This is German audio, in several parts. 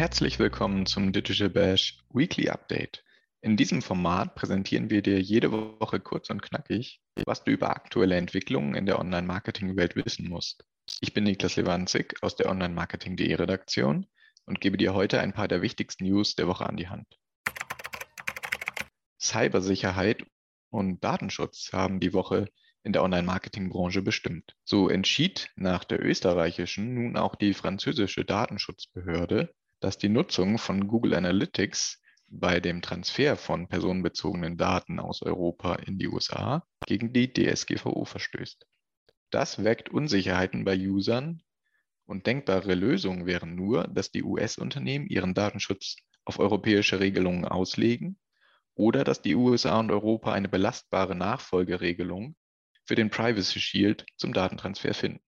Herzlich willkommen zum Digital Bash Weekly Update. In diesem Format präsentieren wir dir jede Woche kurz und knackig, was du über aktuelle Entwicklungen in der Online-Marketing-Welt wissen musst. Ich bin Niklas Lewandzig aus der Online-Marketing.de Redaktion und gebe dir heute ein paar der wichtigsten News der Woche an die Hand. Cybersicherheit und Datenschutz haben die Woche in der Online-Marketing-Branche bestimmt. So entschied nach der österreichischen nun auch die französische Datenschutzbehörde, dass die Nutzung von Google Analytics bei dem Transfer von personenbezogenen Daten aus Europa in die USA gegen die DSGVO verstößt. Das weckt Unsicherheiten bei Usern und denkbare Lösungen wären nur, dass die US-Unternehmen ihren Datenschutz auf europäische Regelungen auslegen oder dass die USA und Europa eine belastbare Nachfolgeregelung für den Privacy Shield zum Datentransfer finden.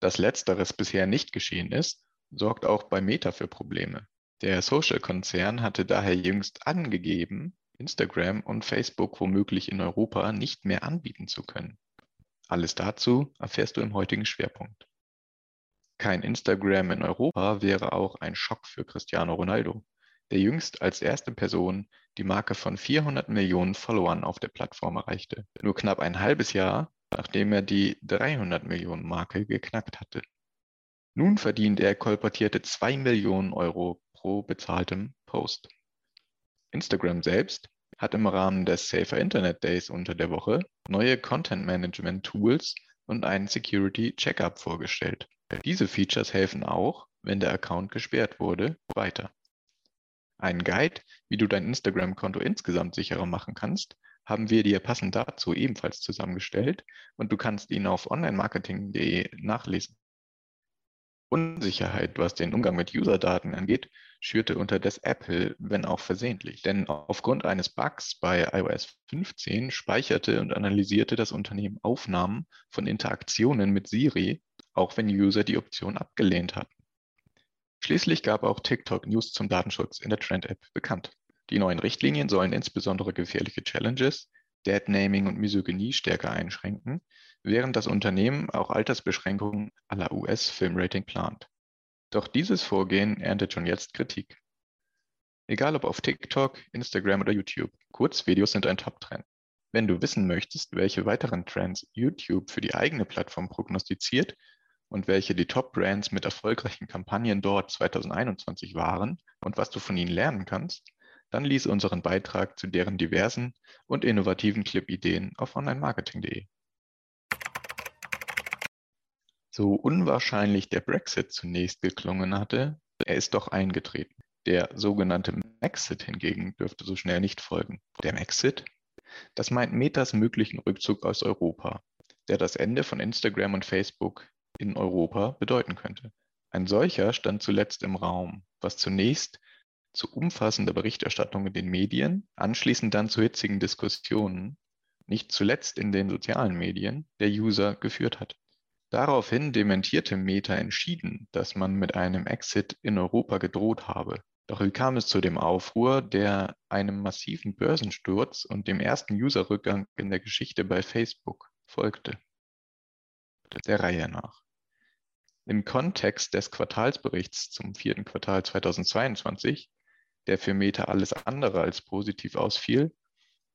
Dass letzteres bisher nicht geschehen ist, sorgt auch bei Meta für Probleme. Der Social-Konzern hatte daher jüngst angegeben, Instagram und Facebook womöglich in Europa nicht mehr anbieten zu können. Alles dazu erfährst du im heutigen Schwerpunkt. Kein Instagram in Europa wäre auch ein Schock für Cristiano Ronaldo, der jüngst als erste Person die Marke von 400 Millionen Followern auf der Plattform erreichte. Nur knapp ein halbes Jahr, nachdem er die 300 Millionen Marke geknackt hatte. Nun verdient er kolportierte 2 Millionen Euro pro bezahltem Post. Instagram selbst hat im Rahmen des Safer Internet Days unter der Woche neue Content Management Tools und einen Security Checkup vorgestellt. Diese Features helfen auch, wenn der Account gesperrt wurde, weiter. Einen Guide, wie du dein Instagram-Konto insgesamt sicherer machen kannst, haben wir dir passend dazu ebenfalls zusammengestellt und du kannst ihn auf onlinemarketing.de nachlesen. Unsicherheit, was den Umgang mit User-Daten angeht, schürte unterdes Apple, wenn auch versehentlich. Denn aufgrund eines Bugs bei iOS 15 speicherte und analysierte das Unternehmen Aufnahmen von Interaktionen mit Siri, auch wenn User die Option abgelehnt hatten. Schließlich gab auch TikTok News zum Datenschutz in der Trend-App bekannt. Die neuen Richtlinien sollen insbesondere gefährliche Challenges, Deadnaming und Misogynie stärker einschränken, während das Unternehmen auch Altersbeschränkungen aller US-Filmrating plant. Doch dieses Vorgehen erntet schon jetzt Kritik. Egal ob auf TikTok, Instagram oder YouTube, Kurzvideos sind ein Top-Trend. Wenn du wissen möchtest, welche weiteren Trends YouTube für die eigene Plattform prognostiziert und welche die Top-Brands mit erfolgreichen Kampagnen dort 2021 waren und was du von ihnen lernen kannst, dann lies unseren Beitrag zu deren diversen und innovativen Clip-Ideen auf onlinemarketing.de. So unwahrscheinlich der Brexit zunächst geklungen hatte, er ist doch eingetreten. Der sogenannte Maxit hingegen dürfte so schnell nicht folgen. Der Maxit? Das meint Metas möglichen Rückzug aus Europa, der das Ende von Instagram und Facebook in Europa bedeuten könnte. Ein solcher stand zuletzt im Raum, was zunächst zu umfassender Berichterstattung in den Medien, anschließend dann zu hitzigen Diskussionen, nicht zuletzt in den sozialen Medien, der User geführt hat. Daraufhin dementierte Meta entschieden, dass man mit einem Exit in Europa gedroht habe. Doch wie kam es zu dem Aufruhr, der einem massiven Börsensturz und dem ersten Userrückgang in der Geschichte bei Facebook folgte? Der Reihe nach. Im Kontext des Quartalsberichts zum vierten Quartal 2022, der für Meta alles andere als positiv ausfiel,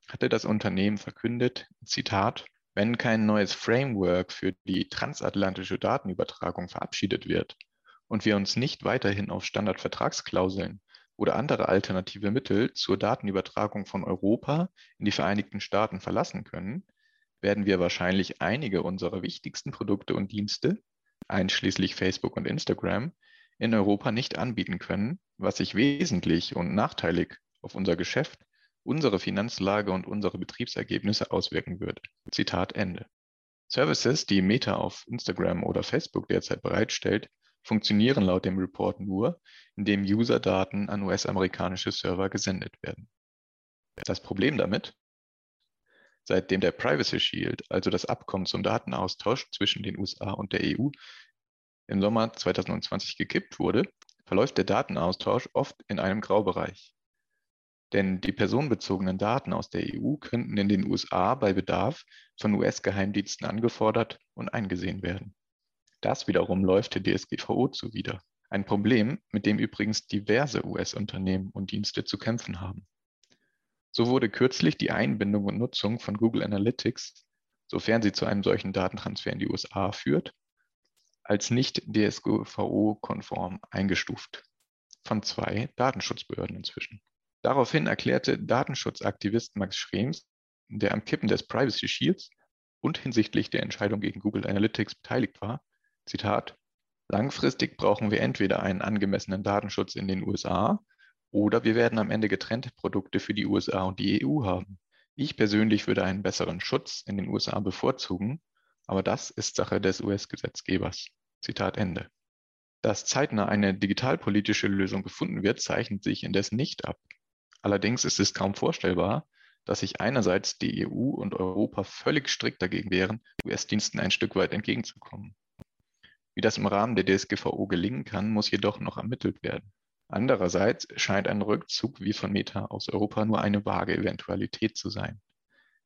hatte das Unternehmen verkündet, Zitat, wenn kein neues Framework für die transatlantische Datenübertragung verabschiedet wird und wir uns nicht weiterhin auf Standardvertragsklauseln oder andere alternative Mittel zur Datenübertragung von Europa in die Vereinigten Staaten verlassen können, werden wir wahrscheinlich einige unserer wichtigsten Produkte und Dienste einschließlich Facebook und Instagram, in Europa nicht anbieten können, was sich wesentlich und nachteilig auf unser Geschäft, unsere Finanzlage und unsere Betriebsergebnisse auswirken würde. Zitat Ende. Services, die Meta auf Instagram oder Facebook derzeit bereitstellt, funktionieren laut dem Report nur, indem User-Daten an US-amerikanische Server gesendet werden. Das Problem damit? Seitdem der Privacy Shield, also das Abkommen zum Datenaustausch zwischen den USA und der EU, im Sommer 2020 gekippt wurde, verläuft der Datenaustausch oft in einem Graubereich. Denn die personenbezogenen Daten aus der EU könnten in den USA bei Bedarf von US-Geheimdiensten angefordert und eingesehen werden. Das wiederum läuft der DSGVO zuwider. Ein Problem, mit dem übrigens diverse US-Unternehmen und Dienste zu kämpfen haben. So wurde kürzlich die Einbindung und Nutzung von Google Analytics, sofern sie zu einem solchen Datentransfer in die USA führt, als nicht DSGVO-konform eingestuft. Von zwei Datenschutzbehörden inzwischen. Daraufhin erklärte Datenschutzaktivist Max Schrems, der am Kippen des Privacy Shields und hinsichtlich der Entscheidung gegen Google Analytics beteiligt war, Zitat, langfristig brauchen wir entweder einen angemessenen Datenschutz in den USA oder wir werden am Ende getrennte Produkte für die USA und die EU haben. Ich persönlich würde einen besseren Schutz in den USA bevorzugen, aber das ist Sache des US-Gesetzgebers. Zitat Ende. Dass zeitnah eine digitalpolitische Lösung gefunden wird, zeichnet sich indes nicht ab. Allerdings ist es kaum vorstellbar, dass sich einerseits die EU und Europa völlig strikt dagegen wehren, US-Diensten ein Stück weit entgegenzukommen. Wie das im Rahmen der DSGVO gelingen kann, muss jedoch noch ermittelt werden. Andererseits scheint ein Rückzug wie von Meta aus Europa nur eine vage Eventualität zu sein.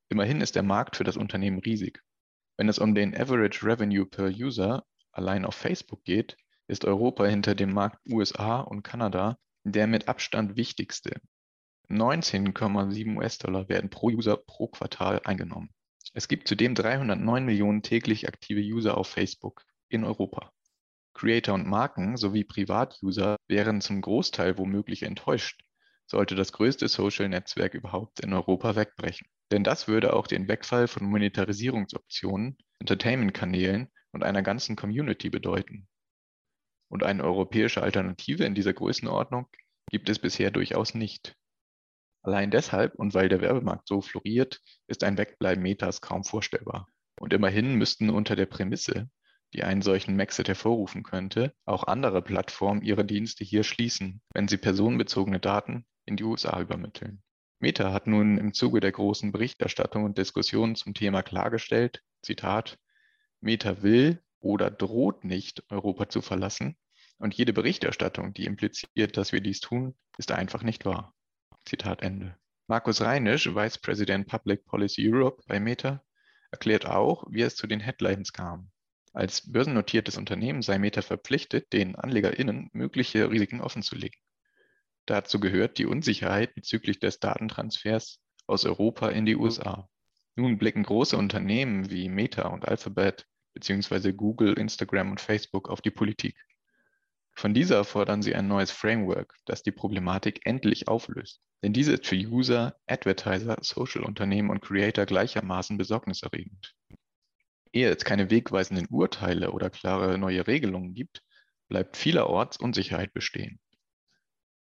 Immerhin ist der Markt für das Unternehmen riesig. Wenn es um den Average Revenue per User allein auf Facebook geht, ist Europa hinter dem Markt USA und Kanada der mit Abstand wichtigste. 19,7 US-Dollar werden pro User pro Quartal eingenommen. Es gibt zudem 309 Millionen täglich aktive User auf Facebook in Europa. Creator und Marken sowie Privatuser wären zum Großteil womöglich enttäuscht, sollte das größte Social-Netzwerk überhaupt in Europa wegbrechen. Denn das würde auch den Wegfall von Monetarisierungsoptionen, Entertainment-Kanälen und einer ganzen Community bedeuten. Und eine europäische Alternative in dieser Größenordnung gibt es bisher durchaus nicht. Allein deshalb und weil der Werbemarkt so floriert, ist ein Wegbleiben Metas kaum vorstellbar. Und immerhin müssten unter der Prämisse, die einen solchen Maxit hervorrufen könnte, auch andere Plattformen ihre Dienste hier schließen, wenn sie personenbezogene Daten in die USA übermitteln. Meta hat nun im Zuge der großen Berichterstattung und Diskussionen zum Thema klargestellt, Zitat, Meta will oder droht nicht, Europa zu verlassen, und jede Berichterstattung, die impliziert, dass wir dies tun, ist einfach nicht wahr. Zitat Ende. Markus Reinisch, Vice President Public Policy Europe bei Meta, erklärt auch, wie es zu den Headlines kam. Als börsennotiertes Unternehmen sei Meta verpflichtet, den AnlegerInnen mögliche Risiken offenzulegen. Dazu gehört die Unsicherheit bezüglich des Datentransfers aus Europa in die USA. Nun blicken große Unternehmen wie Meta und Alphabet bzw. Google, Instagram und Facebook auf die Politik. Von dieser fordern sie ein neues Framework, das die Problematik endlich auflöst. Denn diese ist für User, Advertiser, Social-Unternehmen und Creator gleichermaßen besorgniserregend. Ehe es keine wegweisenden Urteile oder klare neue Regelungen gibt, bleibt vielerorts Unsicherheit bestehen.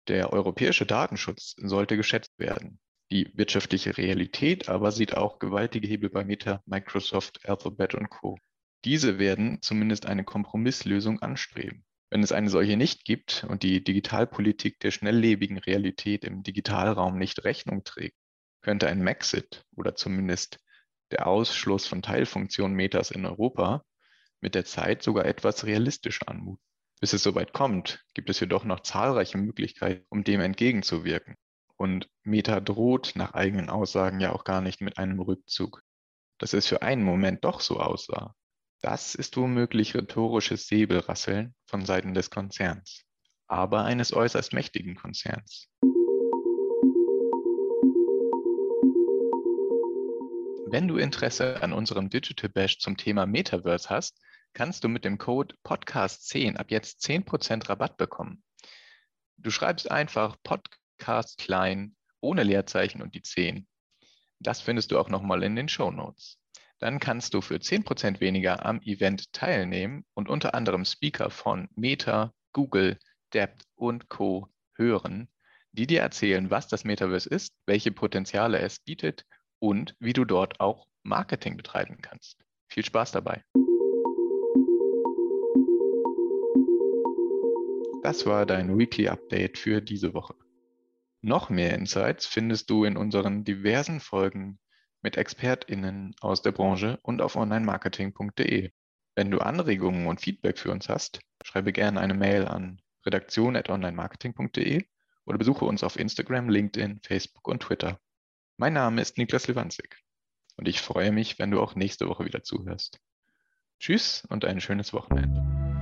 Der europäische Datenschutz sollte geschätzt werden. Die wirtschaftliche Realität aber sieht auch gewaltige Hebel bei Meta, Microsoft, Alphabet und Co. Diese werden zumindest eine Kompromisslösung anstreben. Wenn es eine solche nicht gibt und die Digitalpolitik der schnelllebigen Realität im Digitalraum nicht Rechnung trägt, könnte ein Maxit oder zumindest der Ausschluss von Teilfunktionen Metas in Europa mit der Zeit sogar etwas realistischer anmuten. Bis es soweit kommt, gibt es jedoch noch zahlreiche Möglichkeiten, um dem entgegenzuwirken. Und Meta droht nach eigenen Aussagen ja auch gar nicht mit einem Rückzug. Dass es für einen Moment doch so aussah, das ist womöglich rhetorisches Säbelrasseln von Seiten des Konzerns, aber eines äußerst mächtigen Konzerns. Wenn du Interesse an unserem Digital Bash zum Thema Metaverse hast, kannst du mit dem Code Podcast10 ab jetzt 10% Rabatt bekommen. Du schreibst einfach Podcast klein ohne Leerzeichen und die 10. Das findest du auch nochmal in den Show Notes dann kannst du für 10% weniger am Event teilnehmen und unter anderem Speaker von Meta, Google, Debt und Co. hören, die dir erzählen, was das Metaverse ist, welche Potenziale es bietet und wie du dort auch Marketing betreiben kannst. Viel Spaß dabei. Das war dein Weekly Update für diese Woche. Noch mehr Insights findest du in unseren diversen Folgen mit ExpertInnen aus der Branche und auf onlinemarketing.de. Wenn du Anregungen und Feedback für uns hast, schreibe gerne eine Mail an redaktion.onlinemarketing.de oder besuche uns auf Instagram, LinkedIn, Facebook und Twitter. Mein Name ist Niklas Lewandzig und ich freue mich, wenn du auch nächste Woche wieder zuhörst. Tschüss und ein schönes Wochenende.